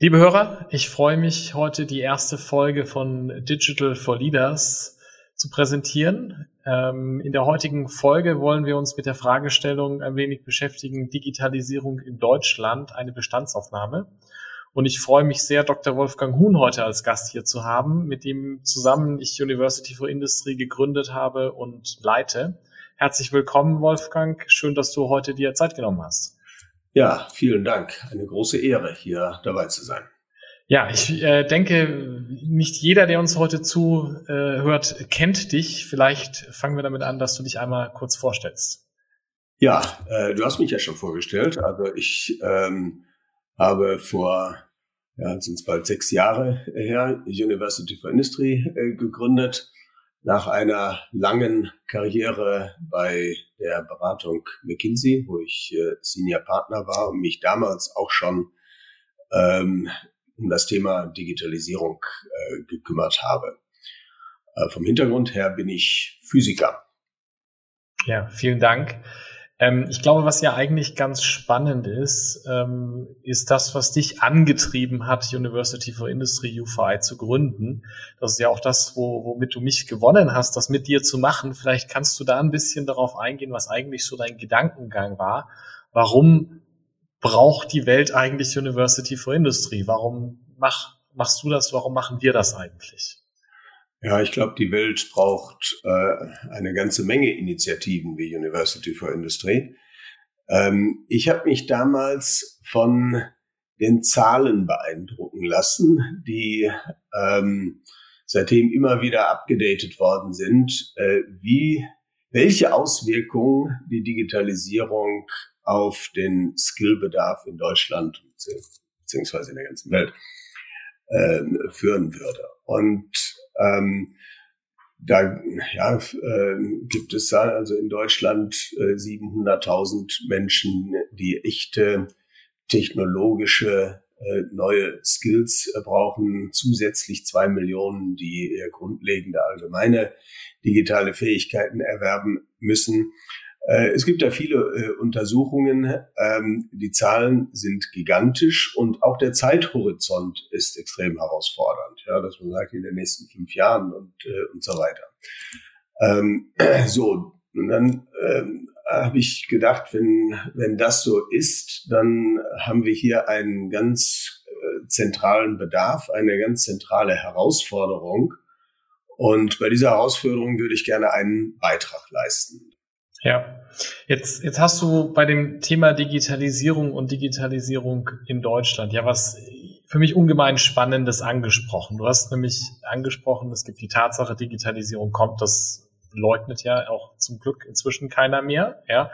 Liebe Hörer, ich freue mich, heute die erste Folge von Digital for Leaders zu präsentieren. Ähm, in der heutigen Folge wollen wir uns mit der Fragestellung ein wenig beschäftigen, Digitalisierung in Deutschland, eine Bestandsaufnahme. Und ich freue mich sehr, Dr. Wolfgang Huhn heute als Gast hier zu haben, mit dem zusammen ich University for Industry gegründet habe und leite. Herzlich willkommen, Wolfgang. Schön, dass du heute dir Zeit genommen hast. Ja, vielen Dank. Eine große Ehre, hier dabei zu sein. Ja, ich äh, denke, nicht jeder, der uns heute zuhört, äh, kennt dich. Vielleicht fangen wir damit an, dass du dich einmal kurz vorstellst. Ja, äh, du hast mich ja schon vorgestellt. Also ich ähm, habe vor, ja, sind es bald sechs Jahre her, University for Industry äh, gegründet nach einer langen Karriere bei der Beratung McKinsey, wo ich äh, Senior Partner war und mich damals auch schon ähm, um das Thema Digitalisierung äh, gekümmert habe. Äh, vom Hintergrund her bin ich Physiker. Ja, vielen Dank. Ähm, ich glaube, was ja eigentlich ganz spannend ist, ähm, ist das, was dich angetrieben hat, University for Industry UFI zu gründen. Das ist ja auch das, wo, womit du mich gewonnen hast, das mit dir zu machen. Vielleicht kannst du da ein bisschen darauf eingehen, was eigentlich so dein Gedankengang war. Warum braucht die Welt eigentlich University for Industry? Warum mach, machst du das? Warum machen wir das eigentlich? Ja, ich glaube, die Welt braucht äh, eine ganze Menge Initiativen wie University for Industry. Ähm, ich habe mich damals von den Zahlen beeindrucken lassen, die ähm, seitdem immer wieder abgedatet worden sind, äh, wie welche Auswirkungen die Digitalisierung auf den Skillbedarf in Deutschland beziehungsweise in der ganzen Welt äh, führen würde. Und ähm, da ja, äh, gibt es also in Deutschland äh, 700.000 Menschen, die echte technologische äh, neue Skills äh, brauchen, zusätzlich zwei Millionen, die eher grundlegende allgemeine digitale Fähigkeiten erwerben müssen. Äh, es gibt da viele äh, Untersuchungen. Ähm, die Zahlen sind gigantisch und auch der Zeithorizont ist extrem herausfordernd. Ja, dass man sagt, in den nächsten fünf Jahren und, äh, und so weiter. Ähm, so, und dann ähm, habe ich gedacht, wenn, wenn das so ist, dann haben wir hier einen ganz zentralen Bedarf, eine ganz zentrale Herausforderung. Und bei dieser Herausforderung würde ich gerne einen Beitrag leisten. Ja, jetzt, jetzt hast du bei dem Thema Digitalisierung und Digitalisierung in Deutschland ja was für mich ungemein Spannendes angesprochen. Du hast nämlich angesprochen, es gibt die Tatsache, Digitalisierung kommt, das leugnet ja auch zum Glück inzwischen keiner mehr. Ja.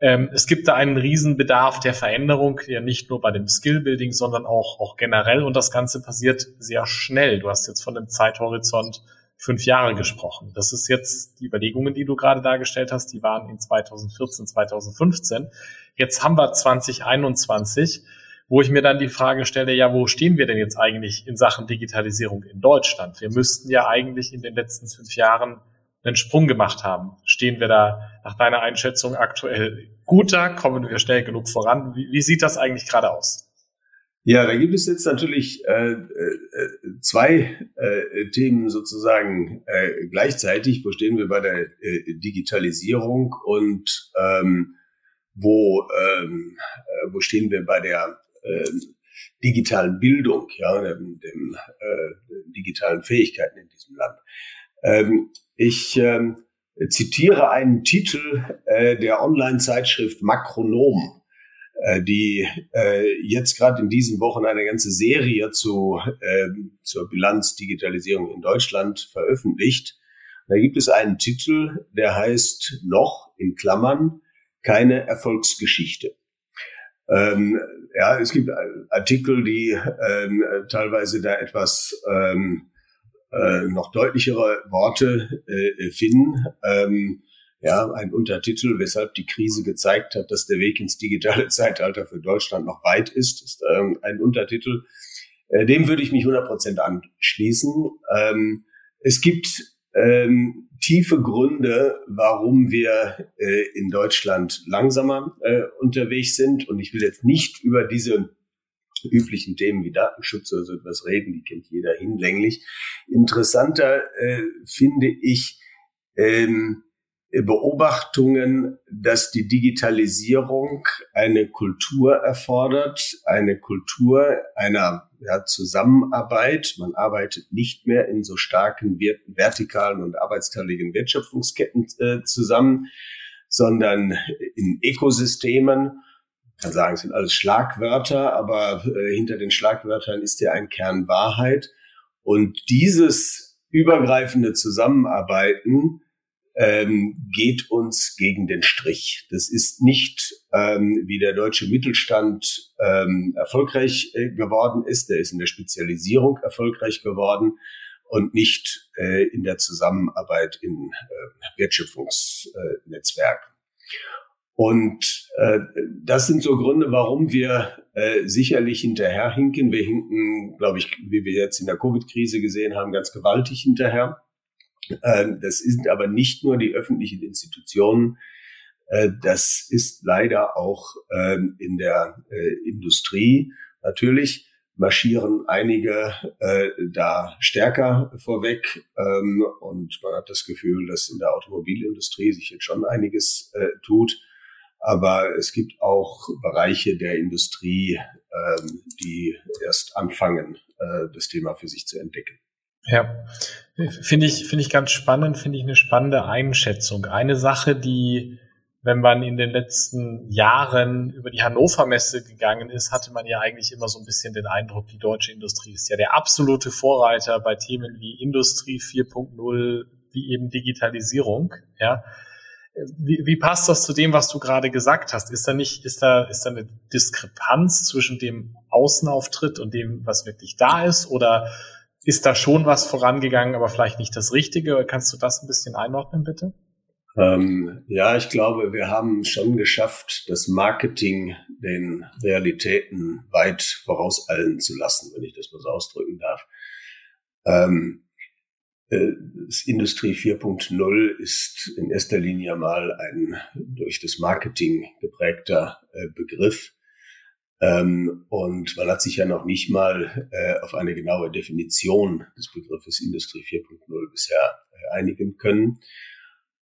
Ähm, es gibt da einen Riesenbedarf der Veränderung, ja nicht nur bei dem Skillbuilding, sondern auch, auch generell. Und das Ganze passiert sehr schnell. Du hast jetzt von dem Zeithorizont fünf Jahre gesprochen. Das ist jetzt die Überlegungen, die du gerade dargestellt hast, die waren in 2014, 2015. Jetzt haben wir 2021, wo ich mir dann die Frage stelle, ja, wo stehen wir denn jetzt eigentlich in Sachen Digitalisierung in Deutschland? Wir müssten ja eigentlich in den letzten fünf Jahren einen Sprung gemacht haben. Stehen wir da nach deiner Einschätzung aktuell gut da? Kommen wir schnell genug voran? Wie, wie sieht das eigentlich gerade aus? Ja, da gibt es jetzt natürlich äh, äh, zwei äh, Themen sozusagen äh, gleichzeitig. Wo stehen wir bei der äh, Digitalisierung und ähm, wo, ähm, äh, wo stehen wir bei der äh, digitalen Bildung, ja, dem, dem äh, digitalen Fähigkeiten in diesem Land. Ähm, ich ähm, zitiere einen Titel äh, der Online-Zeitschrift Makronom die äh, jetzt gerade in diesen Wochen eine ganze Serie zu, äh, zur Bilanz Digitalisierung in Deutschland veröffentlicht. Da gibt es einen Titel, der heißt noch in Klammern keine Erfolgsgeschichte. Ähm, ja, es gibt Artikel, die ähm, teilweise da etwas ähm, äh, noch deutlichere Worte äh, finden. Ja, ein Untertitel, weshalb die Krise gezeigt hat, dass der Weg ins digitale Zeitalter für Deutschland noch weit ist, ist ähm, ein Untertitel. Äh, dem würde ich mich 100 Prozent anschließen. Ähm, es gibt ähm, tiefe Gründe, warum wir äh, in Deutschland langsamer äh, unterwegs sind. Und ich will jetzt nicht über diese üblichen Themen wie Datenschutz oder so etwas reden, die kennt jeder hinlänglich. Interessanter äh, finde ich ähm, Beobachtungen, dass die Digitalisierung eine Kultur erfordert, eine Kultur einer ja, Zusammenarbeit. Man arbeitet nicht mehr in so starken vertikalen und arbeitsteiligen Wertschöpfungsketten äh, zusammen, sondern in Ökosystemen. Ich kann sagen, es sind alles Schlagwörter, aber äh, hinter den Schlagwörtern ist ja ein Kern Wahrheit. Und dieses übergreifende Zusammenarbeiten ähm, geht uns gegen den Strich. Das ist nicht, ähm, wie der deutsche Mittelstand ähm, erfolgreich äh, geworden ist. Der ist in der Spezialisierung erfolgreich geworden und nicht äh, in der Zusammenarbeit in äh, Wertschöpfungsnetzwerken. Und äh, das sind so Gründe, warum wir äh, sicherlich hinterherhinken. Wir hinken, glaube ich, wie wir jetzt in der Covid-Krise gesehen haben, ganz gewaltig hinterher. Ähm, das sind aber nicht nur die öffentlichen Institutionen, äh, das ist leider auch ähm, in der äh, Industrie. Natürlich marschieren einige äh, da stärker vorweg ähm, und man hat das Gefühl, dass in der Automobilindustrie sich jetzt schon einiges tut. Aber es gibt auch Bereiche der Industrie, die erst anfangen, das Thema für sich zu entdecken. Ja, finde ich, finde ich ganz spannend, finde ich eine spannende Einschätzung. Eine Sache, die, wenn man in den letzten Jahren über die Hannover Messe gegangen ist, hatte man ja eigentlich immer so ein bisschen den Eindruck, die deutsche Industrie ist ja der absolute Vorreiter bei Themen wie Industrie 4.0, wie eben Digitalisierung, ja. Wie, wie passt das zu dem, was du gerade gesagt hast? Ist da nicht, ist da, ist da eine Diskrepanz zwischen dem Außenauftritt und dem, was wirklich da ist? Oder ist da schon was vorangegangen, aber vielleicht nicht das Richtige. Kannst du das ein bisschen einordnen, bitte? Ähm, ja, ich glaube, wir haben schon geschafft, das Marketing den Realitäten weit vorauseilen zu lassen, wenn ich das mal so ausdrücken darf. Ähm, äh, das Industrie 4.0 ist in erster Linie mal ein durch das Marketing geprägter äh, Begriff. Ähm, und man hat sich ja noch nicht mal äh, auf eine genaue Definition des Begriffes Industrie 4.0 bisher äh, einigen können.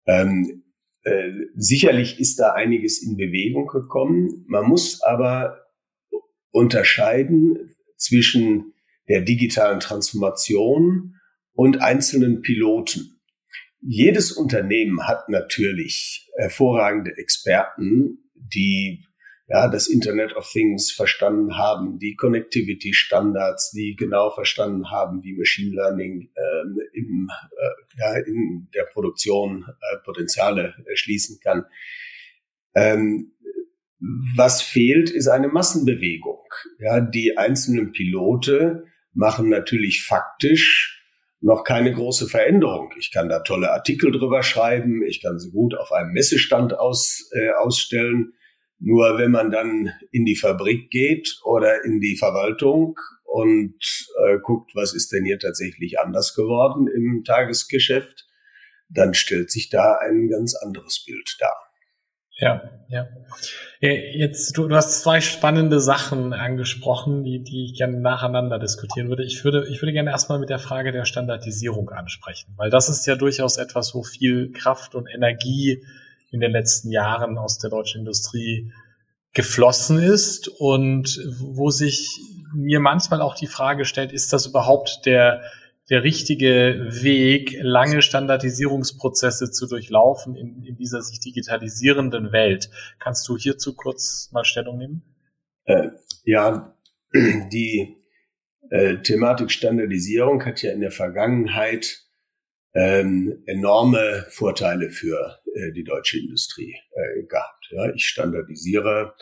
Ähm, äh, sicherlich ist da einiges in Bewegung gekommen. Man muss aber unterscheiden zwischen der digitalen Transformation und einzelnen Piloten. Jedes Unternehmen hat natürlich hervorragende Experten, die ja, das Internet of Things verstanden haben, die Connectivity Standards, die genau verstanden haben, wie Machine Learning ähm, im, äh, ja, in der Produktion äh, Potenziale erschließen kann. Ähm, was fehlt, ist eine Massenbewegung. Ja, die einzelnen Pilote machen natürlich faktisch noch keine große Veränderung. Ich kann da tolle Artikel drüber schreiben, ich kann sie gut auf einem Messestand aus, äh, ausstellen. Nur wenn man dann in die Fabrik geht oder in die Verwaltung und äh, guckt, was ist denn hier tatsächlich anders geworden im Tagesgeschäft, dann stellt sich da ein ganz anderes Bild dar. Ja, ja. Jetzt, du, du hast zwei spannende Sachen angesprochen, die, die ich gerne nacheinander diskutieren würde. Ich würde, ich würde gerne erstmal mit der Frage der Standardisierung ansprechen, weil das ist ja durchaus etwas, wo viel Kraft und Energie in den letzten Jahren aus der deutschen Industrie geflossen ist und wo sich mir manchmal auch die Frage stellt, ist das überhaupt der, der richtige Weg, lange Standardisierungsprozesse zu durchlaufen in, in dieser sich digitalisierenden Welt? Kannst du hierzu kurz mal Stellung nehmen? Äh, ja, die äh, Thematik Standardisierung hat ja in der Vergangenheit ähm, enorme Vorteile für äh, die deutsche Industrie äh, gehabt. Ja, ich standardisiere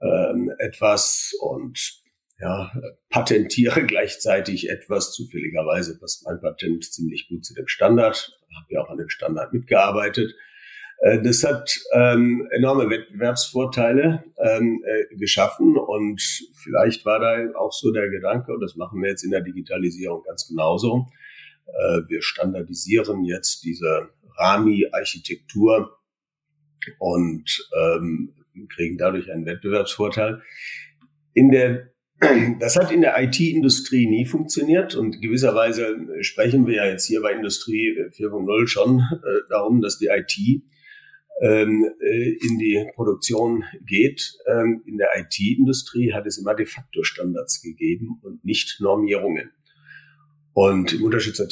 ähm, etwas und ja, patentiere gleichzeitig etwas. Zufälligerweise passt mein Patent ziemlich gut zu dem Standard. Habe ja auch an dem Standard mitgearbeitet. Äh, das hat ähm, enorme Wettbewerbsvorteile ähm, äh, geschaffen und vielleicht war da auch so der Gedanke, und das machen wir jetzt in der Digitalisierung ganz genauso. Äh, wir standardisieren jetzt diese Rami-Architektur und ähm, kriegen dadurch einen Wettbewerbsvorteil. In der das hat in der IT-Industrie nie funktioniert und gewisserweise sprechen wir ja jetzt hier bei Industrie 4.0 schon äh, darum, dass die IT ähm, äh, in die Produktion geht. Ähm, in der IT-Industrie hat es immer de facto Standards gegeben und nicht Normierungen. Und im Unterschied zur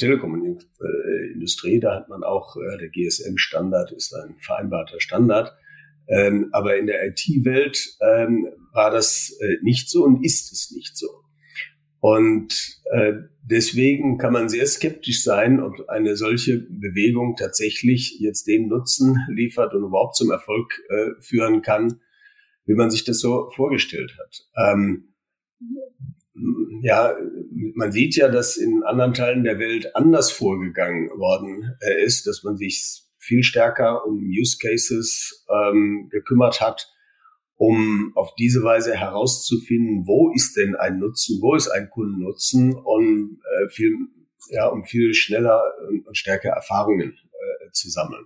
Telekom-Industrie, da hat man auch, äh, der GSM-Standard ist ein vereinbarter Standard. Ähm, aber in der IT-Welt ähm, war das äh, nicht so und ist es nicht so. Und äh, deswegen kann man sehr skeptisch sein, ob eine solche Bewegung tatsächlich jetzt den Nutzen liefert und überhaupt zum Erfolg äh, führen kann, wie man sich das so vorgestellt hat. Ähm, ja, man sieht ja, dass in anderen Teilen der Welt anders vorgegangen worden äh, ist, dass man sich viel stärker um Use Cases ähm, gekümmert hat, um auf diese Weise herauszufinden, wo ist denn ein Nutzen, wo ist ein Kundennutzen und äh, viel, ja, um viel schneller und stärker Erfahrungen äh, zu sammeln.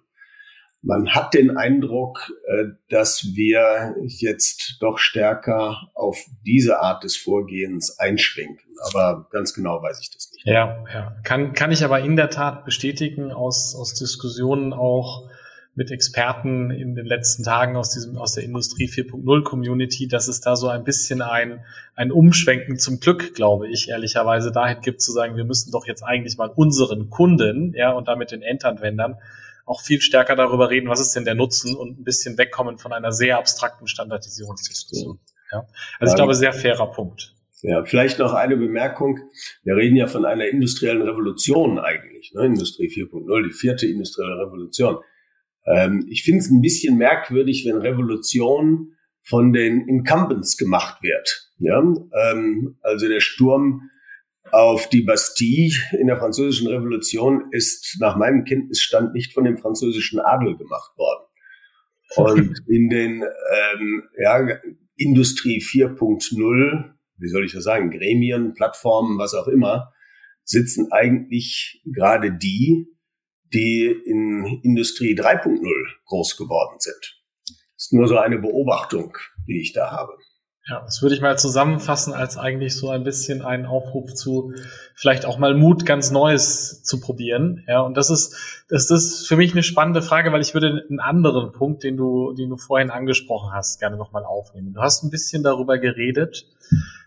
Man hat den Eindruck, äh, dass wir jetzt doch stärker auf diese Art des Vorgehens einschränken. Aber ganz genau weiß ich das nicht. Ja, ja. Kann, kann ich aber in der Tat bestätigen aus, aus Diskussionen auch mit Experten in den letzten Tagen aus diesem, aus der Industrie 4.0 Community, dass es da so ein bisschen ein, ein Umschwenken zum Glück, glaube ich, ehrlicherweise dahin gibt zu sagen, wir müssen doch jetzt eigentlich mal unseren Kunden, ja, und damit den Endanwendern auch viel stärker darüber reden, was ist denn der Nutzen und ein bisschen wegkommen von einer sehr abstrakten Standardisierungsdiskussion. Ja. Also ich glaube, sehr fairer Punkt. Ja, vielleicht noch eine Bemerkung. Wir reden ja von einer industriellen Revolution eigentlich, ne? Industrie 4.0, die vierte industrielle Revolution. Ähm, ich finde es ein bisschen merkwürdig, wenn Revolution von den Incumbents gemacht wird. Ja? Ähm, also der Sturm auf die Bastille in der französischen Revolution ist nach meinem Kenntnisstand nicht von dem französischen Adel gemacht worden. Und in den ähm, ja, Industrie 4.0, wie soll ich das sagen, Gremien, Plattformen, was auch immer, sitzen eigentlich gerade die, die in Industrie 3.0 groß geworden sind. Das ist nur so eine Beobachtung, die ich da habe. Ja, das würde ich mal zusammenfassen als eigentlich so ein bisschen einen Aufruf zu vielleicht auch mal Mut, ganz Neues zu probieren. Ja, und das ist, das ist für mich eine spannende Frage, weil ich würde einen anderen Punkt, den du, den du vorhin angesprochen hast, gerne nochmal aufnehmen. Du hast ein bisschen darüber geredet,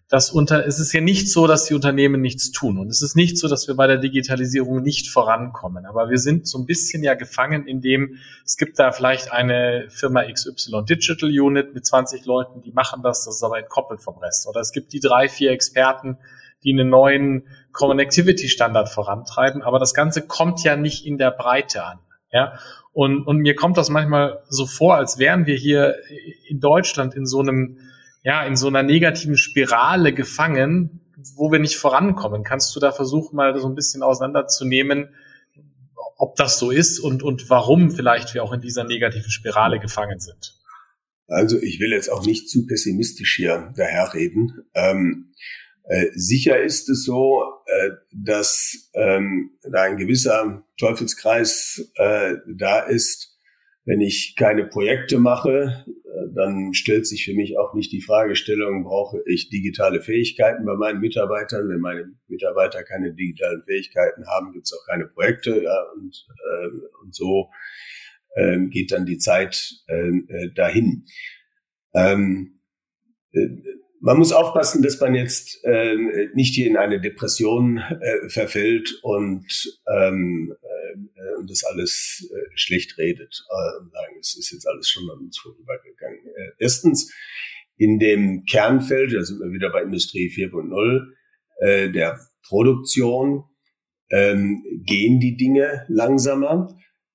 dass unter, es ist ja nicht so, dass die Unternehmen nichts tun. Und es ist nicht so, dass wir bei der Digitalisierung nicht vorankommen. Aber wir sind so ein bisschen ja gefangen, in dem es gibt da vielleicht eine Firma XY Digital Unit mit 20 Leuten, die machen das, das ist aber entkoppelt vom Rest. Oder es gibt die drei, vier Experten, die einen neuen Connectivity Standard vorantreiben. Aber das Ganze kommt ja nicht in der Breite an. Ja, und, und mir kommt das manchmal so vor, als wären wir hier in Deutschland in so einem ja, in so einer negativen Spirale gefangen, wo wir nicht vorankommen. Kannst du da versuchen, mal so ein bisschen auseinanderzunehmen, ob das so ist und, und warum vielleicht wir auch in dieser negativen Spirale gefangen sind? Also ich will jetzt auch nicht zu pessimistisch hier daherreden. Ähm, äh, sicher ist es so, äh, dass ähm, da ein gewisser Teufelskreis äh, da ist, wenn ich keine Projekte mache, dann stellt sich für mich auch nicht die Fragestellung, brauche ich digitale Fähigkeiten bei meinen Mitarbeitern? Wenn meine Mitarbeiter keine digitalen Fähigkeiten haben, gibt es auch keine Projekte. Ja, und, äh, und so äh, geht dann die Zeit ähm, äh, dahin. Ähm, äh, man muss aufpassen, dass man jetzt äh, nicht hier in eine Depression äh, verfällt und ähm, äh, das alles äh, schlecht redet äh, und sagen, es ist jetzt alles schon an uns vorübergegangen. Äh, erstens, in dem Kernfeld, da sind wir wieder bei Industrie 4.0, äh, der Produktion, ähm, gehen die Dinge langsamer.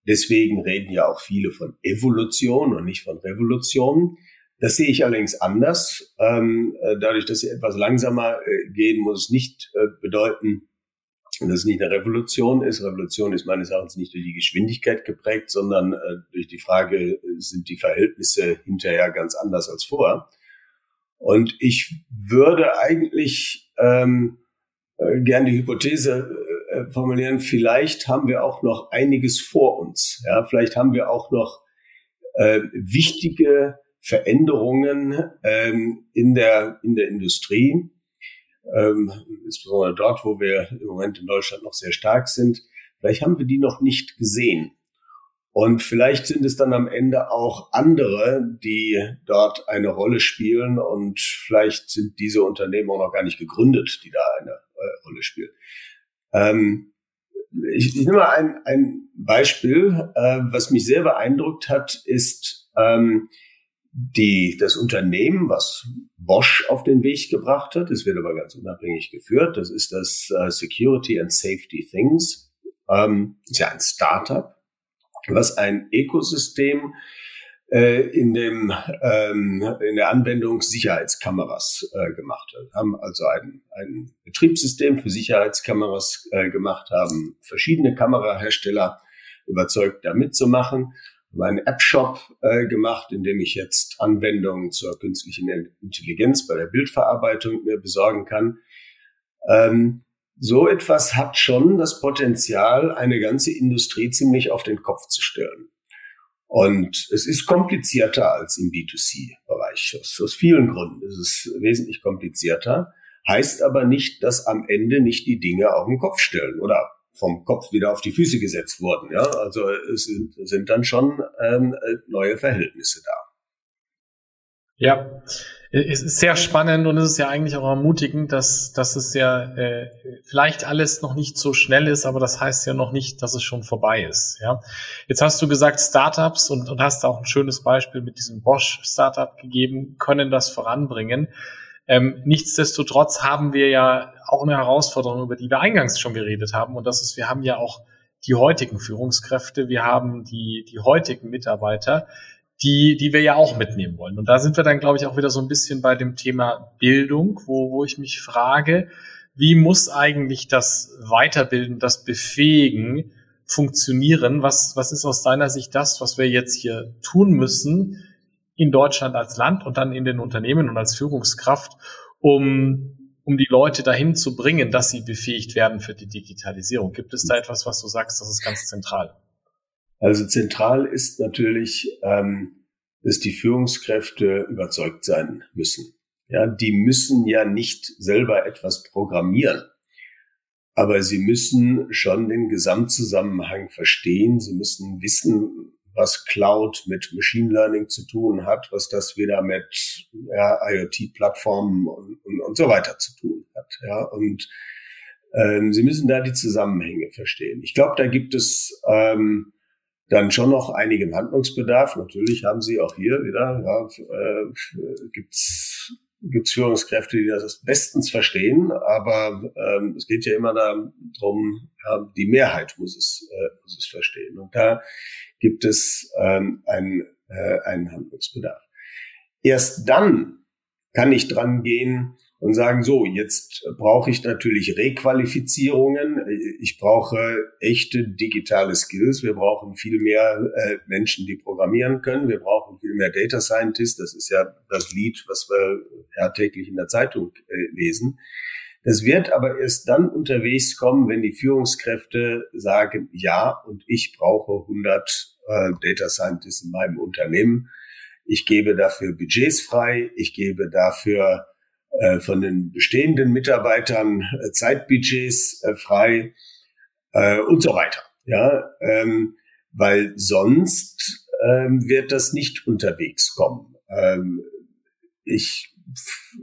Deswegen reden ja auch viele von Evolution und nicht von Revolution. Das sehe ich allerdings anders. Ähm, äh, dadurch, dass sie etwas langsamer äh, gehen, muss es nicht äh, bedeuten, dass es nicht eine Revolution ist. Revolution ist meines Erachtens nicht durch die Geschwindigkeit geprägt, sondern äh, durch die Frage, sind die Verhältnisse hinterher ganz anders als vorher. Und ich würde eigentlich ähm, äh, gern die Hypothese äh, formulieren, vielleicht haben wir auch noch einiges vor uns. Ja, vielleicht haben wir auch noch äh, wichtige Veränderungen ähm, in, der, in der Industrie, ähm, insbesondere dort, wo wir im Moment in Deutschland noch sehr stark sind. Vielleicht haben wir die noch nicht gesehen. Und vielleicht sind es dann am Ende auch andere, die dort eine Rolle spielen. Und vielleicht sind diese Unternehmen auch noch gar nicht gegründet, die da eine äh, Rolle spielen. Ähm, ich, ich nehme mal ein, ein Beispiel, äh, was mich sehr beeindruckt hat, ist ähm, die, das Unternehmen, was Bosch auf den Weg gebracht hat. Es wird aber ganz unabhängig geführt. Das ist das äh, Security and Safety Things. Ähm, ist ja ein Startup, was ein Ökosystem äh, in dem ähm, in der Anwendung Sicherheitskameras äh, gemacht hat. Haben also ein, ein Betriebssystem für Sicherheitskameras äh, gemacht, haben verschiedene Kamerahersteller überzeugt, da mitzumachen meinen App-Shop äh, gemacht, in dem ich jetzt Anwendungen zur künstlichen Intelligenz bei der Bildverarbeitung mir besorgen kann. Ähm, so etwas hat schon das Potenzial, eine ganze Industrie ziemlich auf den Kopf zu stellen. Und es ist komplizierter als im B2C-Bereich. Aus, aus vielen Gründen ist es wesentlich komplizierter. Heißt aber nicht, dass am Ende nicht die Dinge auf den Kopf stellen oder vom Kopf wieder auf die Füße gesetzt wurden. Ja, also es sind, sind dann schon ähm, neue Verhältnisse da. Ja, es ist sehr spannend und es ist ja eigentlich auch ermutigend, dass, dass es ja äh, vielleicht alles noch nicht so schnell ist, aber das heißt ja noch nicht, dass es schon vorbei ist. Ja, jetzt hast du gesagt Startups und, und hast auch ein schönes Beispiel mit diesem Bosch Startup gegeben, können das voranbringen. Ähm, nichtsdestotrotz haben wir ja auch eine Herausforderung, über die wir eingangs schon geredet haben. Und das ist, wir haben ja auch die heutigen Führungskräfte, wir haben die, die heutigen Mitarbeiter, die, die wir ja auch mitnehmen wollen. Und da sind wir dann, glaube ich, auch wieder so ein bisschen bei dem Thema Bildung, wo, wo ich mich frage, wie muss eigentlich das Weiterbilden, das Befähigen funktionieren? Was, was ist aus deiner Sicht das, was wir jetzt hier tun müssen in Deutschland als Land und dann in den Unternehmen und als Führungskraft, um um die Leute dahin zu bringen, dass sie befähigt werden für die Digitalisierung? Gibt es da etwas, was du sagst, das ist ganz zentral? Also zentral ist natürlich, ähm, dass die Führungskräfte überzeugt sein müssen. Ja, die müssen ja nicht selber etwas programmieren, aber sie müssen schon den Gesamtzusammenhang verstehen. Sie müssen wissen, was Cloud mit Machine Learning zu tun hat, was das wieder mit ja, IoT-Plattformen und, und, und so weiter zu tun hat. Ja, und ähm, Sie müssen da die Zusammenhänge verstehen. Ich glaube, da gibt es ähm, dann schon noch einigen Handlungsbedarf. Natürlich haben Sie auch hier wieder, ja, äh, gibt's gibt's Führungskräfte, die das bestens verstehen, aber ähm, es geht ja immer darum, ja, die Mehrheit muss es, äh, muss es verstehen. Und da gibt es ähm, einen, äh, einen Handlungsbedarf. Erst dann kann ich dran gehen und sagen, so, jetzt brauche ich natürlich Requalifizierungen, ich brauche echte digitale Skills, wir brauchen viel mehr äh, Menschen, die programmieren können, wir brauchen viel mehr Data Scientists, das ist ja das Lied, was wir ja täglich in der Zeitung äh, lesen. Das wird aber erst dann unterwegs kommen, wenn die Führungskräfte sagen, ja, und ich brauche 100 äh, Data Scientists in meinem Unternehmen. Ich gebe dafür Budgets frei, ich gebe dafür von den bestehenden Mitarbeitern äh, Zeitbudgets äh, frei äh, und so weiter. Ja, ähm, weil sonst ähm, wird das nicht unterwegs kommen. Ähm, ich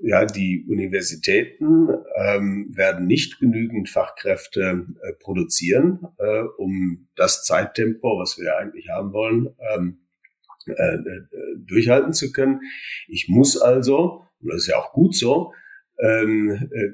ja, die Universitäten ähm, werden nicht genügend Fachkräfte äh, produzieren, äh, um das Zeittempo, was wir eigentlich haben wollen, ähm, äh, äh, durchhalten zu können. Ich muss also, und das ist ja auch gut so, ähm, äh,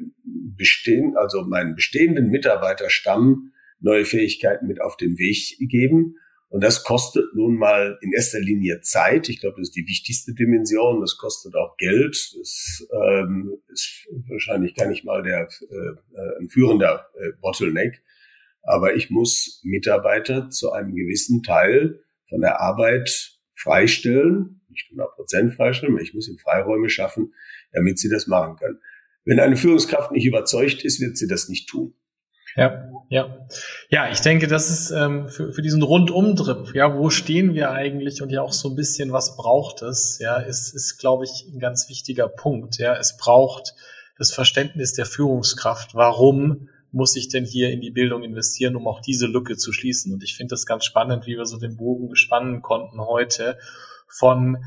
bestehen, also meinen bestehenden Mitarbeiterstamm neue Fähigkeiten mit auf den Weg geben. Und das kostet nun mal in erster Linie Zeit. Ich glaube, das ist die wichtigste Dimension. Das kostet auch Geld. Das ähm, ist wahrscheinlich gar nicht mal der äh, ein führender äh, Bottleneck. Aber ich muss Mitarbeiter zu einem gewissen Teil von der Arbeit freistellen, nicht 100 Prozent freistellen, ich muss ihnen Freiräume schaffen, damit sie das machen können. Wenn eine Führungskraft nicht überzeugt ist, wird sie das nicht tun. Ja, ja. Ja, ich denke, das ist ähm, für, für diesen Rundumtrip, ja, wo stehen wir eigentlich und ja auch so ein bisschen, was braucht es, ja, ist, ist glaube ich, ein ganz wichtiger Punkt. Ja, es braucht das Verständnis der Führungskraft. Warum muss ich denn hier in die Bildung investieren, um auch diese Lücke zu schließen? Und ich finde das ganz spannend, wie wir so den Bogen bespannen konnten heute von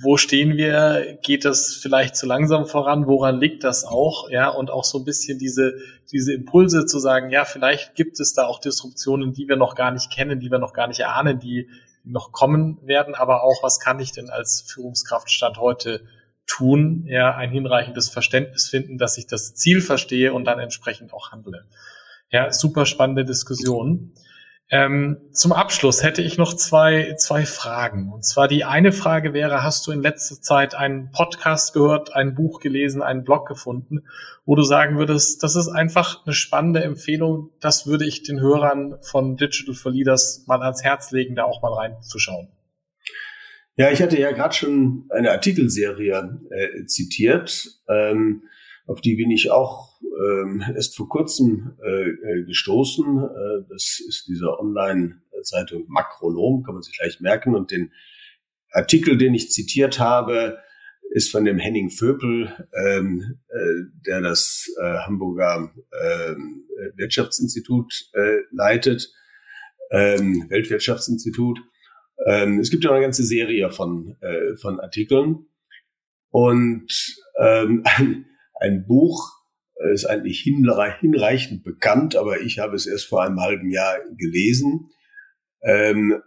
wo stehen wir? Geht das vielleicht zu langsam voran? Woran liegt das auch? Ja, und auch so ein bisschen diese, diese Impulse zu sagen, ja, vielleicht gibt es da auch Disruptionen, die wir noch gar nicht kennen, die wir noch gar nicht erahnen, die noch kommen werden, aber auch, was kann ich denn als Führungskraft Stand heute tun? Ja, ein hinreichendes Verständnis finden, dass ich das Ziel verstehe und dann entsprechend auch handle. Ja, super spannende Diskussion. Ähm, zum Abschluss hätte ich noch zwei, zwei Fragen. Und zwar die eine Frage wäre, hast du in letzter Zeit einen Podcast gehört, ein Buch gelesen, einen Blog gefunden, wo du sagen würdest, das ist einfach eine spannende Empfehlung, das würde ich den Hörern von Digital for Leaders mal ans Herz legen, da auch mal reinzuschauen. Ja, ich hatte ja gerade schon eine Artikelserie äh, zitiert. Ähm, auf die bin ich auch ähm, erst vor kurzem äh, äh, gestoßen. Äh, das ist diese Online-Zeitung Makronom, kann man sich gleich merken. Und den Artikel, den ich zitiert habe, ist von dem Henning Vöpel, ähm, äh, der das äh, Hamburger äh, Wirtschaftsinstitut äh, leitet, ähm, Weltwirtschaftsinstitut. Ähm, es gibt ja eine ganze Serie von, äh, von Artikeln. Und ähm, ein Buch äh, ist eigentlich hinreichend bekannt, aber ich habe es erst vor einem halben Jahr gelesen. Ähm,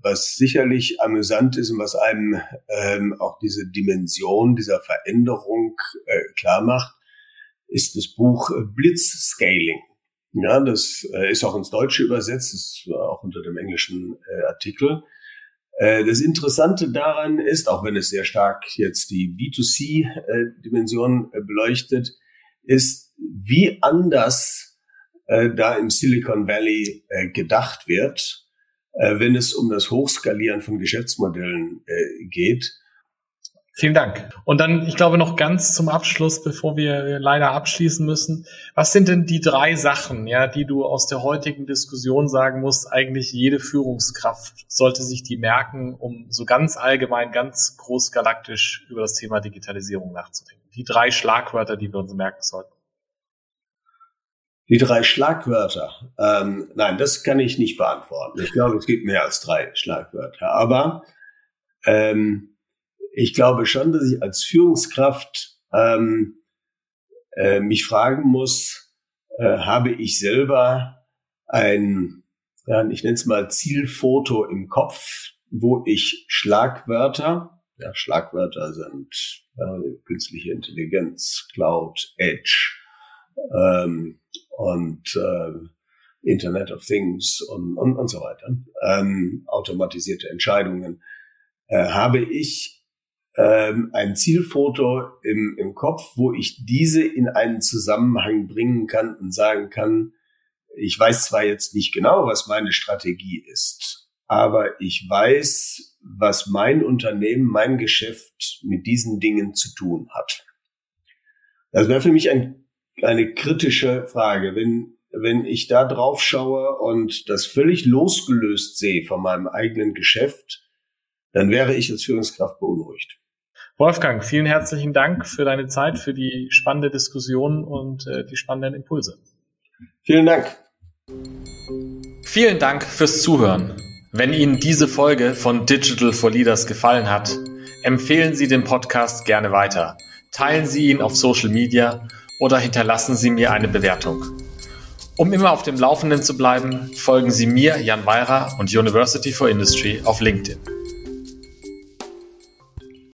was sicherlich amüsant ist und was einem ähm, auch diese Dimension dieser Veränderung äh, klar macht, ist das Buch Blitzscaling. Ja, das äh, ist auch ins Deutsche übersetzt, ist auch unter dem englischen äh, Artikel. Äh, das Interessante daran ist, auch wenn es sehr stark jetzt die B2C-Dimension äh, beleuchtet, ist, wie anders äh, da im Silicon Valley gedacht wird, wenn es um das Hochskalieren von Geschäftsmodellen geht Vielen Dank. Und dann, ich glaube, noch ganz zum Abschluss, bevor wir leider abschließen müssen. Was sind denn die drei Sachen, ja, die du aus der heutigen Diskussion sagen musst, eigentlich jede Führungskraft sollte sich die merken, um so ganz allgemein, ganz groß galaktisch über das Thema Digitalisierung nachzudenken? Die drei Schlagwörter, die wir uns merken sollten. Die drei Schlagwörter. Ähm, nein, das kann ich nicht beantworten. Ich glaube, es gibt mehr als drei Schlagwörter. Aber ähm, ich glaube schon, dass ich als Führungskraft ähm, äh, mich fragen muss, äh, habe ich selber ein, ja, ich nenne es mal Zielfoto im Kopf, wo ich Schlagwörter, ja, Schlagwörter sind äh, künstliche Intelligenz, Cloud, Edge ähm, und äh, Internet of Things und, und, und so weiter, ähm, automatisierte Entscheidungen, äh, habe ich ähm, ein Zielfoto im, im Kopf, wo ich diese in einen Zusammenhang bringen kann und sagen kann, ich weiß zwar jetzt nicht genau, was meine Strategie ist, aber ich weiß, was mein Unternehmen, mein Geschäft mit diesen Dingen zu tun hat. Das wäre für mich ein, eine kritische Frage. Wenn, wenn ich da drauf schaue und das völlig losgelöst sehe von meinem eigenen Geschäft, dann wäre ich als Führungskraft beunruhigt. Wolfgang, vielen herzlichen Dank für deine Zeit, für die spannende Diskussion und äh, die spannenden Impulse. Vielen Dank. Vielen Dank fürs Zuhören. Wenn Ihnen diese Folge von Digital for Leaders gefallen hat, empfehlen Sie den Podcast gerne weiter. Teilen Sie ihn auf Social Media oder hinterlassen Sie mir eine Bewertung. Um immer auf dem Laufenden zu bleiben, folgen Sie mir, Jan Weirer und University for Industry auf LinkedIn.